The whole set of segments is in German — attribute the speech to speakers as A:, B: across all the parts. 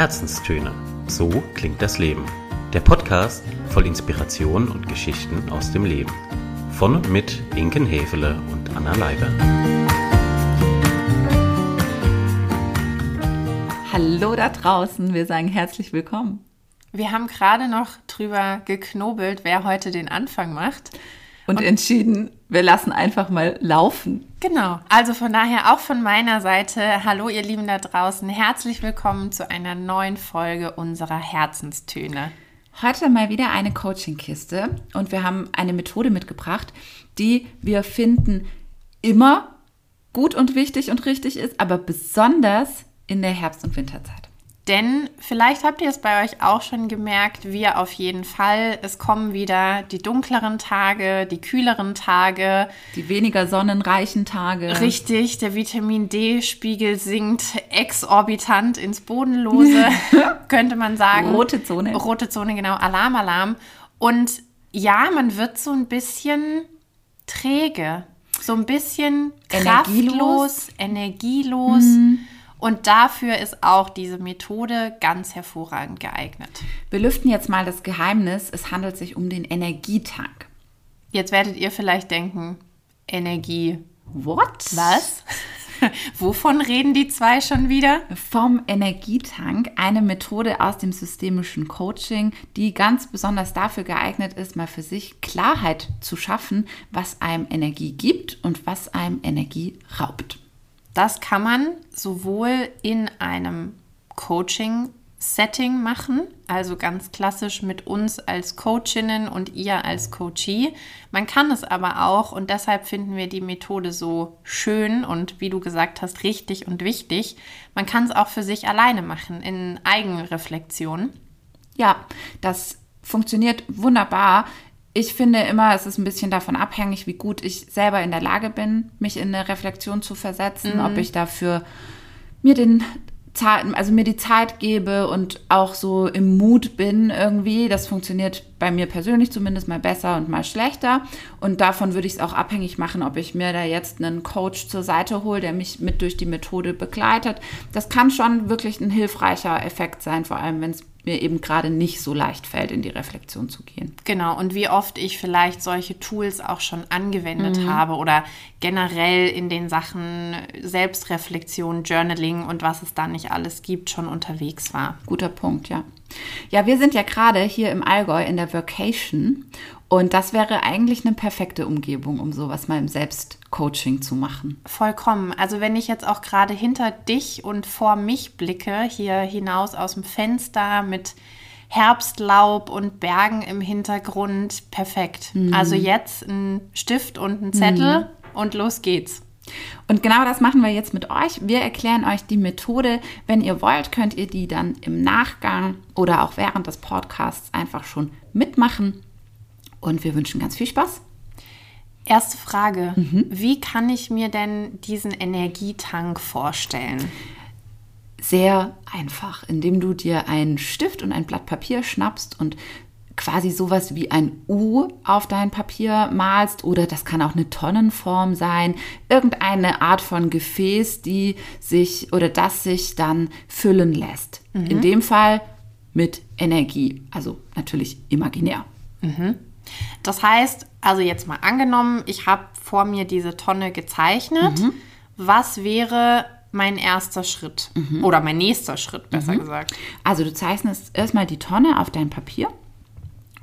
A: Herzenstöne. So klingt das Leben. Der Podcast voll Inspiration und Geschichten aus dem Leben. Von und mit Inken Hefele und Anna Leiber.
B: Hallo da draußen, wir sagen herzlich willkommen.
C: Wir haben gerade noch drüber geknobelt, wer heute den Anfang macht.
B: Und, entschieden, wir lassen einfach mal laufen.
C: Genau. Also von daher auch von meiner Seite, hallo ihr Lieben da draußen, herzlich willkommen zu einer neuen Folge unserer Herzenstöne.
B: Heute mal wieder eine Coaching-Kiste und wir haben eine Methode mitgebracht, die wir finden immer gut und wichtig und richtig ist, aber besonders in der Herbst- und Winterzeit.
C: Denn vielleicht habt ihr es bei euch auch schon gemerkt, wir auf jeden Fall. Es kommen wieder die dunkleren Tage, die kühleren Tage.
B: Die weniger sonnenreichen Tage.
C: Richtig, der Vitamin D-Spiegel sinkt exorbitant ins Bodenlose, könnte man sagen.
B: Rote Zone.
C: Rote Zone, genau. Alarm, Alarm. Und ja, man wird so ein bisschen träge. So ein bisschen kraftlos, energielos. energielos. Und dafür ist auch diese Methode ganz hervorragend geeignet.
B: Wir lüften jetzt mal das Geheimnis. Es handelt sich um den Energietank.
C: Jetzt werdet ihr vielleicht denken, Energie.
B: What?
C: Was? Wovon reden die zwei schon wieder?
B: Vom Energietank, eine Methode aus dem systemischen Coaching, die ganz besonders dafür geeignet ist, mal für sich Klarheit zu schaffen, was einem Energie gibt und was einem Energie raubt.
C: Das kann man sowohl in einem Coaching Setting machen, also ganz klassisch mit uns als Coachinnen und ihr als Coachee. Man kann es aber auch und deshalb finden wir die Methode so schön und wie du gesagt hast, richtig und wichtig. Man kann es auch für sich alleine machen in Eigenreflexion.
B: Ja, das funktioniert wunderbar. Ich finde immer, es ist ein bisschen davon abhängig, wie gut ich selber in der Lage bin, mich in eine Reflexion zu versetzen, mhm. ob ich dafür mir den also mir die Zeit gebe und auch so im Mut bin irgendwie. Das funktioniert bei mir persönlich zumindest mal besser und mal schlechter. Und davon würde ich es auch abhängig machen, ob ich mir da jetzt einen Coach zur Seite hole, der mich mit durch die Methode begleitet. Das kann schon wirklich ein hilfreicher Effekt sein, vor allem wenn es mir eben gerade nicht so leicht fällt, in die Reflexion zu gehen.
C: Genau, und wie oft ich vielleicht solche Tools auch schon angewendet mhm. habe oder generell in den Sachen Selbstreflexion, Journaling und was es da nicht alles gibt, schon unterwegs war.
B: Guter Punkt, ja. Ja, wir sind ja gerade hier im Allgäu in der Vacation und das wäre eigentlich eine perfekte Umgebung, um sowas mal im Selbstcoaching zu machen.
C: Vollkommen. Also wenn ich jetzt auch gerade hinter dich und vor mich blicke, hier hinaus aus dem Fenster mit Herbstlaub und Bergen im Hintergrund, perfekt. Mhm. Also jetzt ein Stift und ein Zettel mhm. und los geht's.
B: Und genau das machen wir jetzt mit euch. Wir erklären euch die Methode. Wenn ihr wollt, könnt ihr die dann im Nachgang oder auch während des Podcasts einfach schon mitmachen. Und wir wünschen ganz viel Spaß.
C: Erste Frage. Mhm. Wie kann ich mir denn diesen Energietank vorstellen?
B: Sehr einfach, indem du dir einen Stift und ein Blatt Papier schnappst und quasi sowas wie ein U auf dein Papier malst oder das kann auch eine Tonnenform sein, irgendeine Art von Gefäß, die sich oder das sich dann füllen lässt. Mhm. In dem Fall mit Energie, also natürlich imaginär.
C: Mhm. Das heißt, also jetzt mal angenommen, ich habe vor mir diese Tonne gezeichnet. Mhm. Was wäre mein erster Schritt mhm. oder mein nächster Schritt, besser mhm. gesagt?
B: Also du zeichnest erstmal die Tonne auf dein Papier.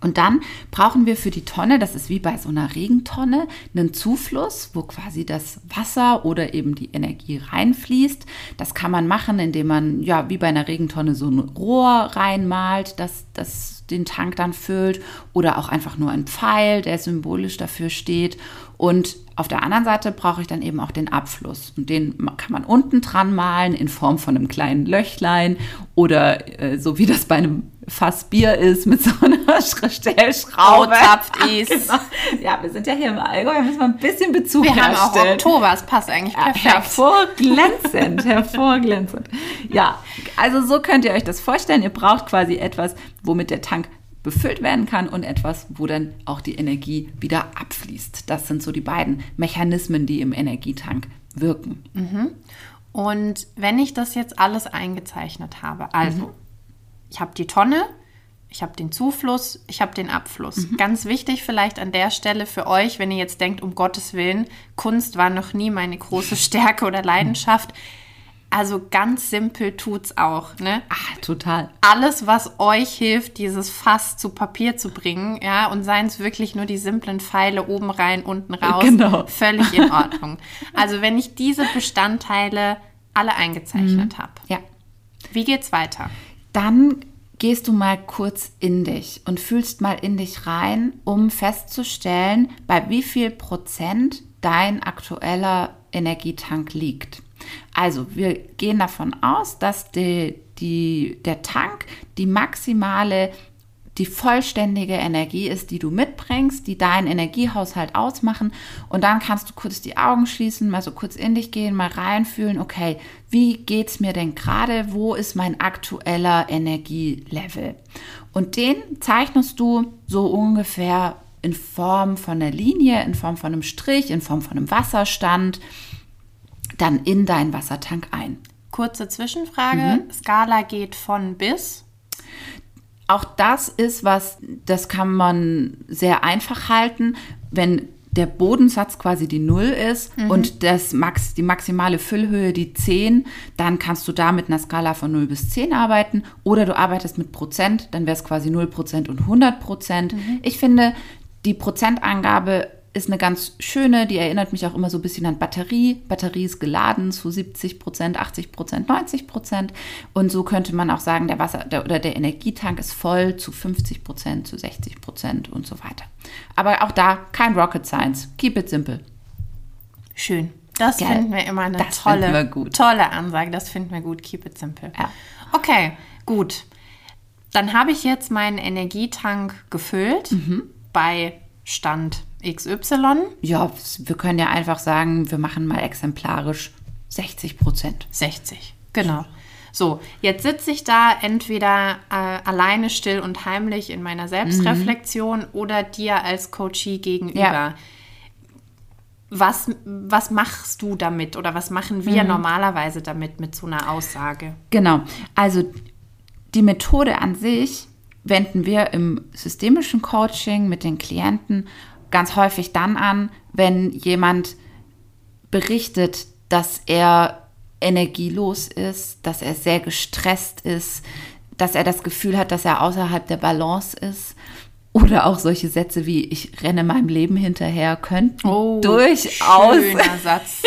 B: Und dann brauchen wir für die Tonne, das ist wie bei so einer Regentonne, einen Zufluss, wo quasi das Wasser oder eben die Energie reinfließt. Das kann man machen, indem man ja wie bei einer Regentonne so ein Rohr reinmalt, das das den Tank dann füllt oder auch einfach nur ein Pfeil, der symbolisch dafür steht. Und auf der anderen Seite brauche ich dann eben auch den Abfluss. Und den kann man unten dran malen in Form von einem kleinen Löchlein oder äh, so wie das bei einem Fass Bier ist mit so einer Stellschraube.
C: Oh, ist.
B: Genau. Ja, wir sind ja hier im Allgäu, da müssen wir ein bisschen Bezug
C: wir
B: herstellen.
C: Wir haben auch Oktober, es passt eigentlich perfekt.
B: Ja, hervorglänzend, hervorglänzend. Ja, also so könnt ihr euch das vorstellen. Ihr braucht quasi etwas, womit der Tank befüllt werden kann und etwas, wo dann auch die Energie wieder abfließt. Das sind so die beiden Mechanismen, die im Energietank wirken.
C: Mhm. Und wenn ich das jetzt alles eingezeichnet habe, also mhm. Ich habe die Tonne, ich habe den Zufluss, ich habe den Abfluss.
B: Mhm.
C: Ganz wichtig vielleicht an der Stelle für euch, wenn ihr jetzt denkt, um Gottes Willen, Kunst war noch nie meine große Stärke oder Leidenschaft. Also ganz simpel tut's auch, ne?
B: Ah, total.
C: Alles, was euch hilft, dieses Fass zu Papier zu bringen, ja, und seien es wirklich nur die simplen Pfeile oben rein, unten raus,
B: Genau.
C: völlig in Ordnung. Also wenn ich diese Bestandteile alle eingezeichnet habe,
B: Ja.
C: wie geht's weiter?
B: Dann gehst du mal kurz in dich und fühlst mal in dich rein, um festzustellen, bei wie viel Prozent dein aktueller Energietank liegt. Also wir gehen davon aus, dass die, die, der Tank die maximale, die vollständige Energie ist, die du mitbringst, die deinen Energiehaushalt ausmachen. Und dann kannst du kurz die Augen schließen, mal so kurz in dich gehen, mal reinfühlen, okay, wie geht's mir denn gerade? Wo ist mein aktueller Energielevel? Und den zeichnest du so ungefähr in Form von einer Linie, in Form von einem Strich, in Form von einem Wasserstand, dann in deinen Wassertank ein.
C: Kurze Zwischenfrage. Skala geht von bis.
B: Auch das ist was, das kann man sehr einfach halten, wenn der Bodensatz quasi die Null ist und das Max, die maximale Füllhöhe die 10, dann kannst du da mit einer Skala von 0 bis 10 arbeiten oder du arbeitest mit Prozent, dann wäre es quasi 0 Prozent und 100 Prozent. Ich finde, die Prozentangabe ist eine ganz schöne, die erinnert mich auch immer so ein bisschen an Batterie. Batterie ist geladen zu 70 Prozent, 80 Prozent, 90 Prozent. Und so könnte man auch sagen, der Wasser der, oder der Energietank ist voll zu 50 Prozent, zu 60 Prozent und so weiter. Aber auch da kein Rocket Science. Keep it simple.
C: Schön. Das
B: Gell?
C: finden wir immer eine
B: Das
C: tolle, tolle Ansage. Das finden wir gut. Keep it simple.
B: Ja.
C: Okay, gut. Dann habe ich jetzt meinen Energietank gefüllt
B: Mhm.
C: bei Stand XY.
B: Ja, wir können ja einfach sagen, wir machen mal exemplarisch 60 Prozent.
C: 60, genau. So, jetzt sitze ich da entweder äh, alleine still und heimlich in meiner Selbstreflexion oder dir als Coachie gegenüber.
B: Ja.
C: Was, was machst du damit oder was machen wir normalerweise damit mit so einer Aussage?
B: Genau. Also die Methode an sich wenden wir im systemischen Coaching mit den Klienten ganz häufig dann an, wenn jemand berichtet, dass er energielos ist, dass er sehr gestresst ist, dass er das Gefühl hat, dass er außerhalb der Balance ist. Oder auch solche Sätze wie ich renne meinem Leben hinterher könnten durchaus
C: Schöner Satz.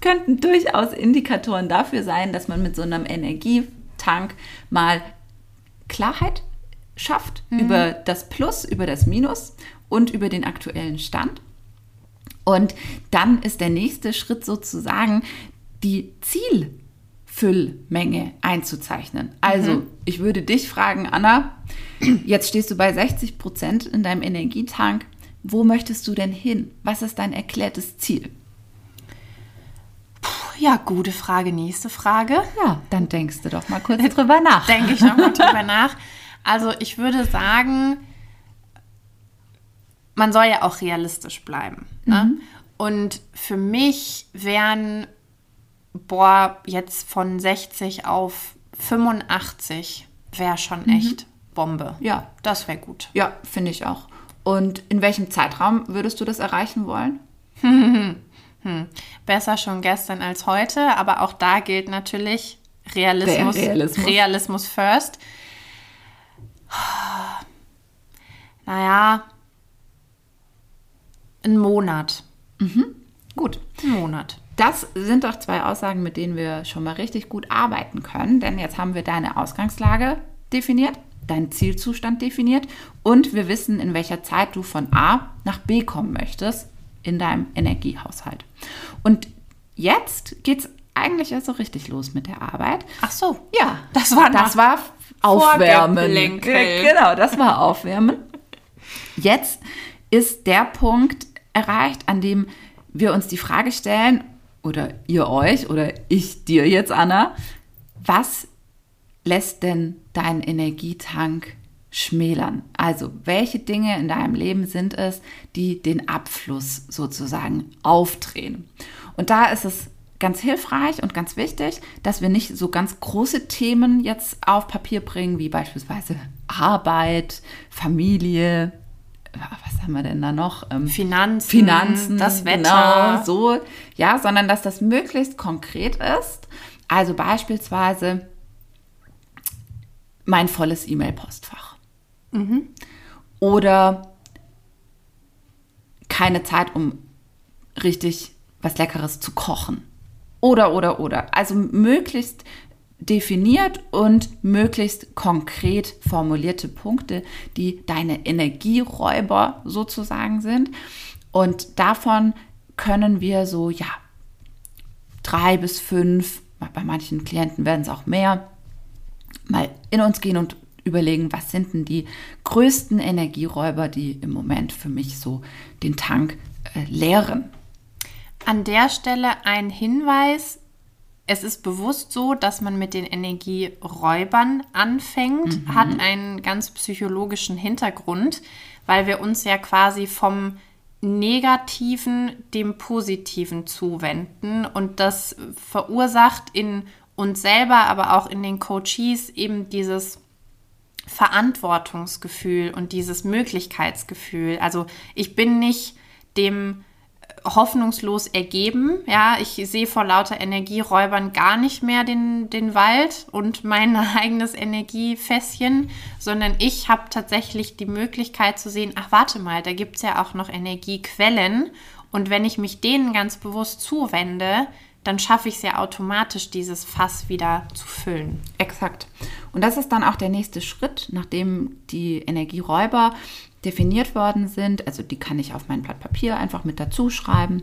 B: könnten durchaus Indikatoren dafür sein, dass man mit so einem Energietank mal Klarheit schafft über das Plus, über das Minus und über den aktuellen Stand. Und dann ist der nächste Schritt sozusagen die Zielfüllmenge einzuzeichnen. Also, ich würde dich fragen, Anna, jetzt stehst du bei 60 Prozent in deinem Energietank. Wo möchtest du denn hin? Was ist dein erklärtes Ziel?
C: Ja, gute Frage. Nächste Frage.
B: Ja, dann denkst du doch mal kurz drüber nach.
C: Denke ich nochmal drüber nach. Also ich würde sagen, man soll ja auch realistisch bleiben. Ne? Und für mich wären, boah, jetzt von 60 auf 85 wäre schon echt Bombe.
B: Ja.
C: Das wäre gut.
B: Ja, finde ich auch. Und in welchem Zeitraum würdest du das erreichen wollen?
C: Besser schon gestern als heute, aber auch da gilt natürlich Realismus,
B: Realismus.
C: Realismus first. Naja, ein Monat.
B: Gut.
C: Ein Monat.
B: Das sind doch zwei Aussagen, mit denen wir schon mal richtig gut arbeiten können, denn jetzt haben wir deine Ausgangslage definiert, deinen Zielzustand definiert und wir wissen, in welcher Zeit du von A nach B kommen möchtest in deinem Energiehaushalt. Und jetzt geht es eigentlich erst so richtig los mit der Arbeit.
C: Ach so.
B: Ja,
C: Das war
B: das war Aufwärmen. Genau, das war Aufwärmen. Jetzt ist der Punkt erreicht, an dem wir uns die Frage stellen, oder ihr euch, oder ich dir jetzt, Anna, was lässt denn dein Energietank schmälern? Also, welche Dinge in deinem Leben sind es, die den Abfluss sozusagen aufdrehen? Und da ist es ganz hilfreich und ganz wichtig, dass wir nicht so ganz große Themen jetzt auf Papier bringen, wie beispielsweise Arbeit, Familie, was haben wir denn da noch?
C: Ähm, Finanzen,
B: Finanzen,
C: das Wetter.
B: Genau, so, ja, sondern dass das möglichst konkret ist. Also beispielsweise mein volles E-Mail-Postfach. Mhm. Oder keine Zeit, um richtig was Leckeres zu kochen. Oder, oder, oder. Also möglichst definiert und möglichst konkret formulierte Punkte, die deine Energieräuber sozusagen sind. Und davon können wir so, ja, drei bis fünf, bei manchen Klienten werden es auch mehr, mal in uns gehen und überlegen, was sind denn die größten Energieräuber, die im Moment für mich so den Tank äh, leeren.
C: An der Stelle ein Hinweis. Es ist bewusst so, dass man mit den Energieräubern anfängt, mhm. hat einen ganz psychologischen Hintergrund, weil wir uns ja quasi vom Negativen dem Positiven zuwenden und das verursacht in uns selber, aber auch in den Coaches eben dieses Verantwortungsgefühl und dieses Möglichkeitsgefühl. Also ich bin nicht dem hoffnungslos ergeben. Ja, ich sehe vor lauter Energieräubern gar nicht mehr den, den Wald und mein eigenes Energiefässchen, sondern ich habe tatsächlich die Möglichkeit zu sehen, ach warte mal, da gibt es ja auch noch Energiequellen. Und wenn ich mich denen ganz bewusst zuwende, dann schaffe ich es ja automatisch, dieses Fass wieder zu füllen.
B: Exakt. Und das ist dann auch der nächste Schritt, nachdem die Energieräuber definiert worden sind. Also die kann ich auf mein Blatt Papier einfach mit dazu schreiben.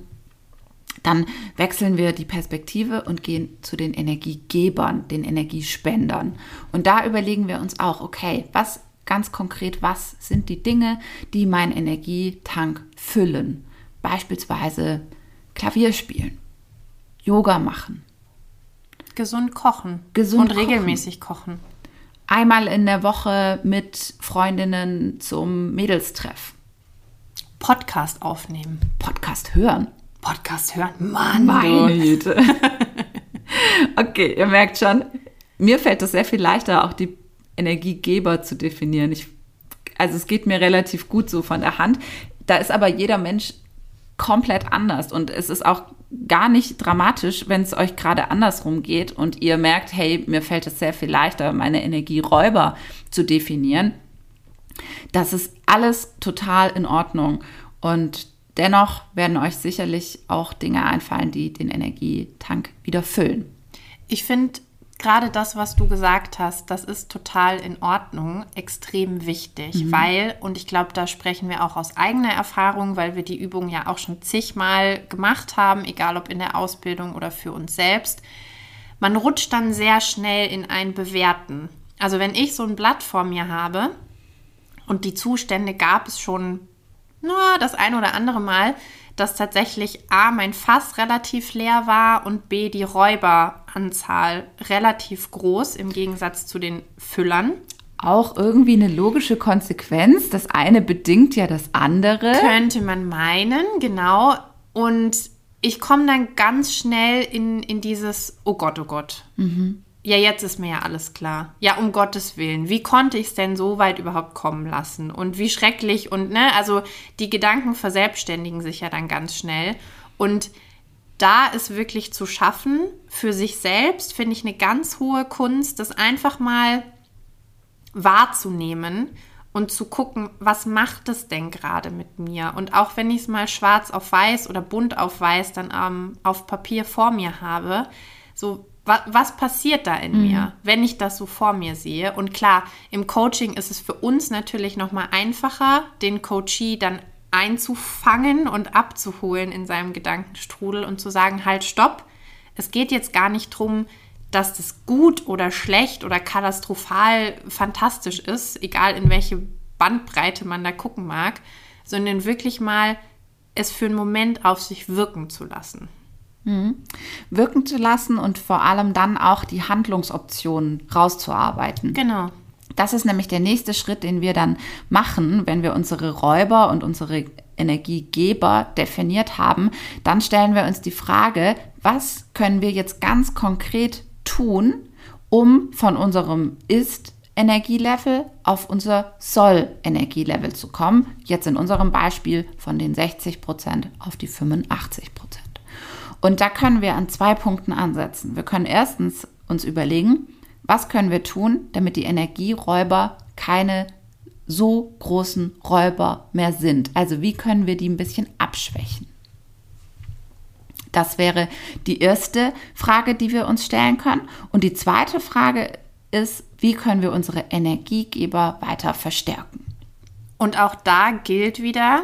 B: Dann wechseln wir die Perspektive und gehen zu den Energiegebern, den Energiespendern. Und da überlegen wir uns auch, okay, was ganz konkret, was sind die Dinge, die meinen Energietank füllen? Beispielsweise Klavier spielen Yoga machen.
C: Gesund kochen.
B: Gesund
C: und kochen. regelmäßig kochen.
B: Einmal in der Woche mit Freundinnen zum Mädelstreff.
C: Podcast aufnehmen.
B: Podcast hören.
C: Podcast hören. Mann,
B: meine Güte. okay, ihr merkt schon, mir fällt es sehr viel leichter, auch die Energiegeber zu definieren. Ich, also es geht mir relativ gut so von der Hand. Da ist aber jeder Mensch komplett anders und es ist auch gar nicht dramatisch, wenn es euch gerade andersrum geht und ihr merkt, hey, mir fällt es sehr viel leichter, meine Energieräuber zu definieren. Das ist alles total in Ordnung. Und dennoch werden euch sicherlich auch Dinge einfallen, die den Energietank wieder füllen.
C: Ich finde gerade das, was du gesagt hast, das ist total in Ordnung, extrem wichtig, mhm. weil, und ich glaube, da sprechen wir auch aus eigener Erfahrung, weil wir die Übung ja auch schon zigmal gemacht haben, egal ob in der Ausbildung oder für uns selbst, man rutscht dann sehr schnell in ein Bewerten. Also wenn ich so ein Blatt vor mir habe und die Zustände gab es schon, na, das ein oder andere Mal, dass tatsächlich A, mein Fass relativ leer war und B, die Räuberanzahl relativ groß im Gegensatz zu den Füllern.
B: Auch irgendwie eine logische Konsequenz. Das eine bedingt ja das andere.
C: Könnte man meinen, genau. Und ich komme dann ganz schnell in, in dieses, oh Gott, oh Gott. Mhm ja, jetzt ist mir ja alles klar. Ja, um Gottes Willen. Wie konnte ich es denn so weit überhaupt kommen lassen? Und wie schrecklich und ne, also die Gedanken verselbstständigen sich ja dann ganz schnell. Und da ist wirklich zu schaffen für sich selbst, finde ich eine ganz hohe Kunst, das einfach mal wahrzunehmen und zu gucken, was macht es denn gerade mit mir? Und auch wenn ich es mal schwarz auf weiß oder bunt auf weiß dann ähm, auf Papier vor mir habe, so was, was passiert da in mhm. mir, wenn ich das so vor mir sehe? Und klar, im Coaching ist es für uns natürlich noch mal einfacher, den Coachee dann einzufangen und abzuholen in seinem Gedankenstrudel und zu sagen, halt, stopp. Es geht jetzt gar nicht darum, dass das gut oder schlecht oder katastrophal fantastisch ist, egal in welche Bandbreite man da gucken mag, sondern wirklich mal es für einen Moment auf sich wirken zu lassen.
B: Mhm. Wirken zu lassen und vor allem dann auch die Handlungsoptionen rauszuarbeiten.
C: Genau.
B: Das ist nämlich der nächste Schritt, den wir dann machen, wenn wir unsere Räuber und unsere Energiegeber definiert haben. Dann stellen wir uns die Frage, was können wir jetzt ganz konkret tun, um von unserem Ist Energielevel auf unser Soll-Energielevel zu kommen. Jetzt in unserem Beispiel von den 60 Prozent auf die 85 Prozent. Und da können wir an zwei Punkten ansetzen. Wir können erstens uns überlegen, was können wir tun, damit die Energieräuber keine so großen Räuber mehr sind. Also wie können wir die ein bisschen abschwächen? Das wäre die erste Frage, die wir uns stellen können. Und die zweite Frage ist, wie können wir unsere Energiegeber weiter verstärken?
C: Und auch da gilt wieder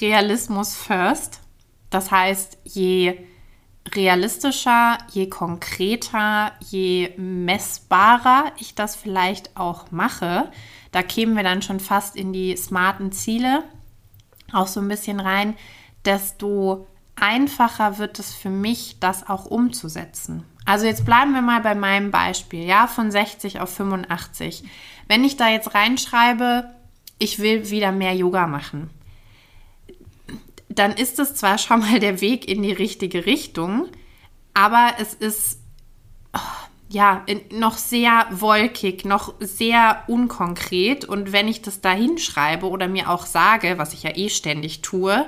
C: Realismus first. Das heißt, je realistischer, je konkreter, je messbarer ich das vielleicht auch mache, da kämen wir dann schon fast in die smarten Ziele auch so ein bisschen rein, desto einfacher wird es für mich, das auch umzusetzen. Also jetzt bleiben wir mal bei meinem Beispiel, ja, von 60 auf 85. Wenn ich da jetzt reinschreibe, ich will wieder mehr Yoga machen, dann ist es zwar schon mal der Weg in die richtige Richtung, aber es ist oh, ja noch sehr wolkig, noch sehr unkonkret. Und wenn ich das da hinschreibe oder mir auch sage, was ich ja eh ständig tue,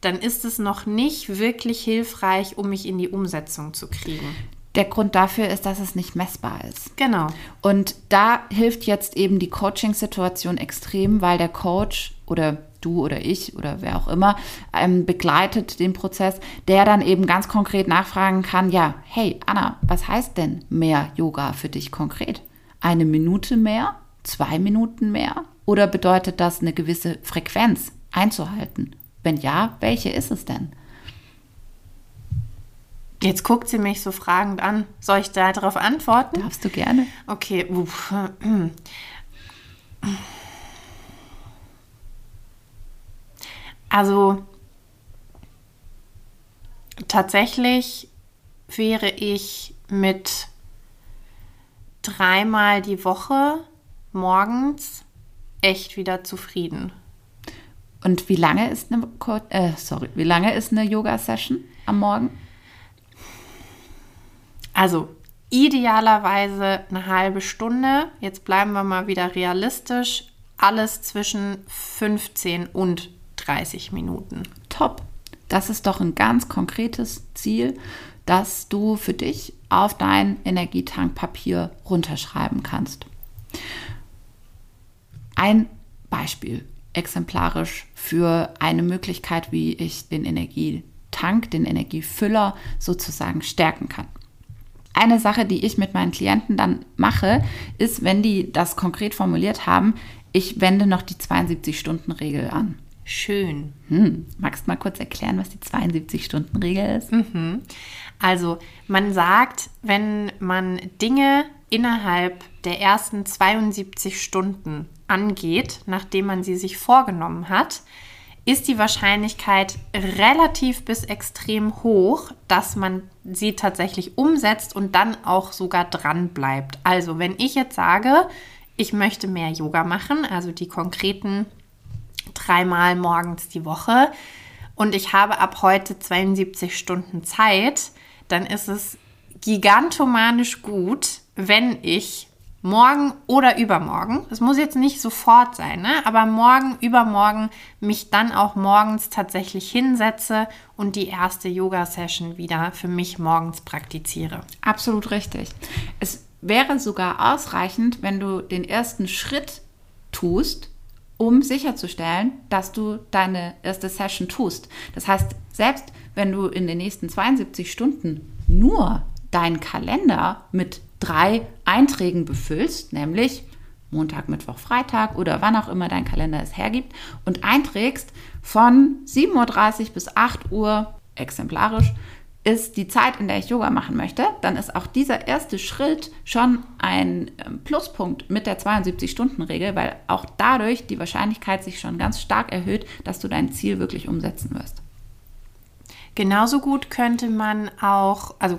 C: dann ist es noch nicht wirklich hilfreich, um mich in die Umsetzung zu kriegen.
B: Der Grund dafür ist, dass es nicht messbar ist.
C: Genau.
B: Und da hilft jetzt eben die Coaching-Situation extrem, weil der Coach oder du oder ich oder wer auch immer ähm, begleitet den Prozess, der dann eben ganz konkret nachfragen kann, ja, hey Anna, was heißt denn mehr Yoga für dich konkret? Eine Minute mehr? Zwei Minuten mehr? Oder bedeutet das eine gewisse Frequenz einzuhalten? Wenn ja, welche ist es denn?
C: Jetzt guckt sie mich so fragend an. Soll ich da darauf antworten?
B: Darfst du gerne.
C: Okay. Also tatsächlich wäre ich mit dreimal die Woche morgens echt wieder zufrieden.
B: Und wie lange ist eine, äh, sorry, wie lange ist eine Yoga-Session am Morgen?
C: Also idealerweise eine halbe Stunde. Jetzt bleiben wir mal wieder realistisch. Alles zwischen 15 und 30 Minuten.
B: Top. Das ist doch ein ganz konkretes Ziel, das du für dich auf dein Energietankpapier runterschreiben kannst. Ein Beispiel exemplarisch für eine Möglichkeit, wie ich den Energietank, den Energiefüller sozusagen stärken kann. Eine Sache, die ich mit meinen Klienten dann mache, ist, wenn die das konkret formuliert haben, ich wende noch die 72-Stunden-Regel an.
C: Schön.
B: Hm. Magst du mal kurz erklären, was die 72-Stunden-Regel ist?
C: Mhm. Also, man sagt, wenn man Dinge innerhalb der ersten 72 Stunden angeht, nachdem man sie sich vorgenommen hat, ist die Wahrscheinlichkeit relativ bis extrem hoch, dass man sie tatsächlich umsetzt und dann auch sogar dran bleibt. Also, wenn ich jetzt sage, ich möchte mehr Yoga machen, also die konkreten dreimal morgens die Woche und ich habe ab heute 72 Stunden Zeit, dann ist es gigantomanisch gut, wenn ich morgen oder übermorgen, das muss jetzt nicht sofort sein, ne? aber morgen, übermorgen mich dann auch morgens tatsächlich hinsetze und die erste Yoga-Session wieder für mich morgens praktiziere.
B: Absolut richtig. Es wäre sogar ausreichend, wenn du den ersten Schritt tust, um sicherzustellen, dass du deine erste Session tust. Das heißt, selbst wenn du in den nächsten 72 Stunden nur deinen Kalender mit drei Einträgen befüllst, nämlich Montag, Mittwoch, Freitag oder wann auch immer dein Kalender es hergibt und einträgst von 7.30 Uhr bis 8 Uhr exemplarisch ist die Zeit, in der ich Yoga machen möchte, dann ist auch dieser erste Schritt schon ein ähm, Pluspunkt mit der 72-Stunden-Regel, weil auch dadurch die Wahrscheinlichkeit sich schon ganz stark erhöht, dass du dein Ziel wirklich umsetzen wirst.
C: Genauso gut könnte man auch, also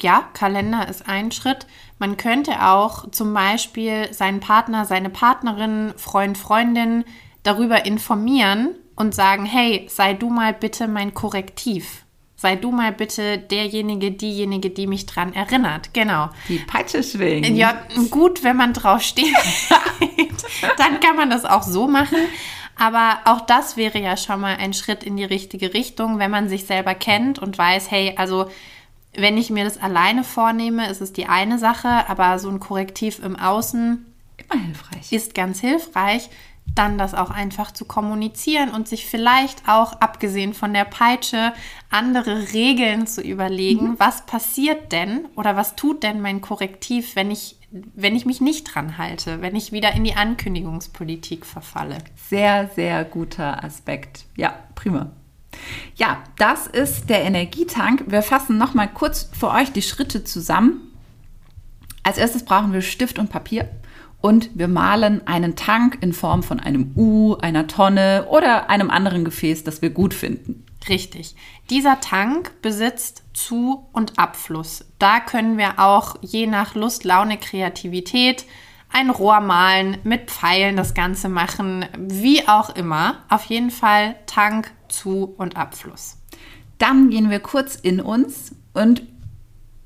C: ja, Kalender ist ein Schritt. Man könnte auch zum Beispiel seinen Partner, seine Partnerin, Freund, Freundin darüber informieren und sagen, hey, sei du mal bitte mein Korrektiv. Sei du mal bitte derjenige, diejenige, die mich dran erinnert. Genau.
B: Die Peitsche schwingen.
C: Ja, gut, wenn man drauf steht, dann kann man das auch so machen. Aber auch das wäre ja schon mal ein Schritt in die richtige Richtung, wenn man sich selber kennt und weiß, hey, also wenn ich mir das alleine vornehme, ist es die eine Sache, aber so ein Korrektiv im Außen
B: Immer hilfreich.
C: ist ganz hilfreich, dann das auch einfach zu kommunizieren und sich vielleicht auch, abgesehen von der Peitsche, andere Regeln zu überlegen, was passiert denn oder was tut denn mein Korrektiv, wenn ich, wenn ich mich nicht dran halte, wenn ich wieder in die Ankündigungspolitik verfalle.
B: Sehr, sehr guter Aspekt. Ja, prima. Ja, das ist der Energietank. Wir fassen noch mal kurz für euch die Schritte zusammen. Als erstes brauchen wir Stift und Papier und wir malen einen Tank in Form von einem U, einer Tonne oder einem anderen Gefäß, das wir gut finden.
C: Richtig. Dieser Tank besitzt Zu- und Abfluss. Da können wir auch je nach Lust, Laune, Kreativität ein Rohr malen, mit Pfeilen das Ganze machen, wie auch immer. Auf jeden Fall Tank, Zu- und Abfluss.
B: Dann gehen wir kurz in uns und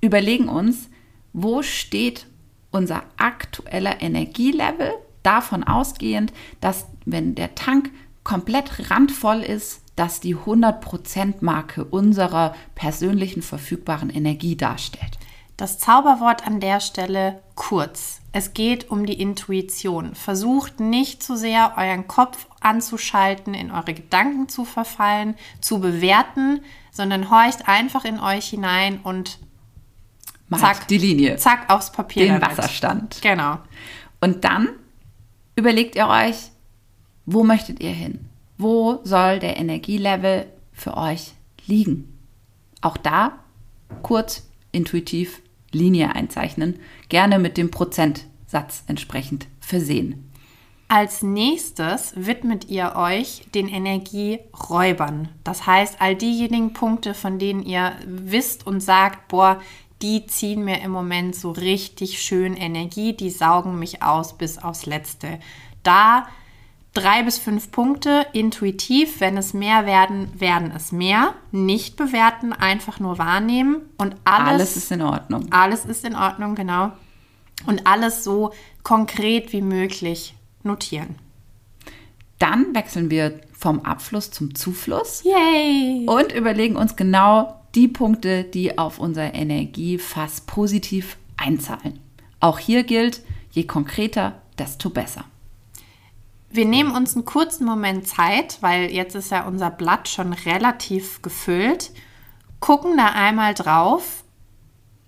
B: überlegen uns, wo steht unser aktueller Energielevel, davon ausgehend, dass wenn der Tank komplett randvoll ist, dass die 100%-Marke unserer persönlichen verfügbaren Energie darstellt.
C: Das Zauberwort an der Stelle kurz. Es geht um die Intuition. Versucht nicht zu sehr euren Kopf anzuschalten, in eure Gedanken zu verfallen, zu bewerten, sondern horcht einfach in euch hinein und
B: Malt
C: zack,
B: die Linie,
C: zack aufs Papier.
B: den
C: damit.
B: Wasserstand.
C: Genau.
B: Und dann überlegt ihr euch, wo möchtet ihr hin? Wo soll der Energielevel für euch liegen? Auch da kurz, intuitiv Linie einzeichnen, gerne mit dem Prozentsatz entsprechend versehen.
C: Als nächstes widmet ihr euch den Energieräubern. Das heißt, all diejenigen Punkte, von denen ihr wisst und sagt, boah, die ziehen mir im Moment so richtig schön Energie, die saugen mich aus bis aufs Letzte. Da drei bis fünf Punkte intuitiv, wenn es mehr werden, werden es mehr. Nicht bewerten, einfach nur wahrnehmen und alles,
B: Alles ist in Ordnung.
C: alles ist in Ordnung, genau. Und alles so konkret wie möglich notieren.
B: Dann wechseln wir vom Abfluss zum Zufluss
C: Yay!
B: und überlegen uns genau die Punkte, die auf unser Energiefass positiv einzahlen. Auch hier gilt, je konkreter, desto besser.
C: Wir nehmen uns einen kurzen Moment Zeit, weil jetzt ist ja unser Blatt schon relativ gefüllt, gucken da einmal drauf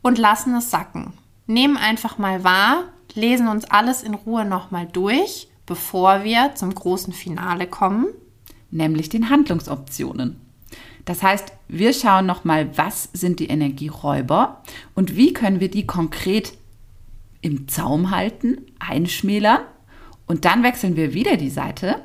C: und lassen es sacken. Nehmen einfach mal wahr, lesen uns alles in Ruhe nochmal durch, bevor wir zum großen Finale kommen.
B: nämlich den Handlungsoptionen. Das heißt, wir schauen nochmal, was sind die Energieräuber und wie können wir die konkret im Zaum halten, einschmälern und dann wechseln wir wieder die Seite.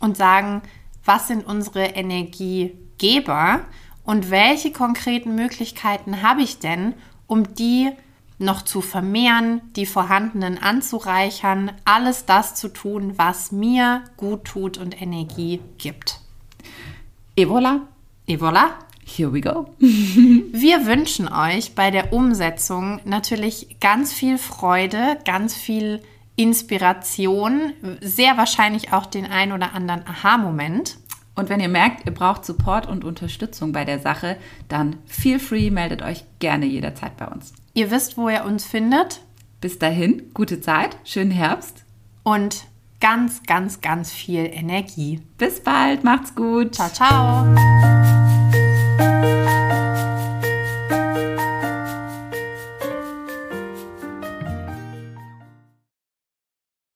C: und sagen, was sind unsere Energiegeber und welche konkreten Möglichkeiten habe ich denn, um die noch zu vermehren, die vorhandenen anzureichern, alles das zu tun, was mir gut tut und Energie gibt.
B: Et voilà,
C: Et voilà!
B: here we go.
C: Wir wünschen euch bei der Umsetzung natürlich ganz viel Freude, ganz viel Inspiration, sehr wahrscheinlich auch den ein oder anderen Aha-Moment.
B: Und wenn ihr merkt, ihr braucht Support und Unterstützung bei der Sache, dann feel free, meldet euch gerne jederzeit bei uns.
C: Ihr wisst, wo ihr uns findet
B: Bis dahin, gute Zeit, schönen Herbst.
C: und ganz, ganz, ganz viel Energie.
B: Bis bald, macht's gut.
C: Ciao, ciao.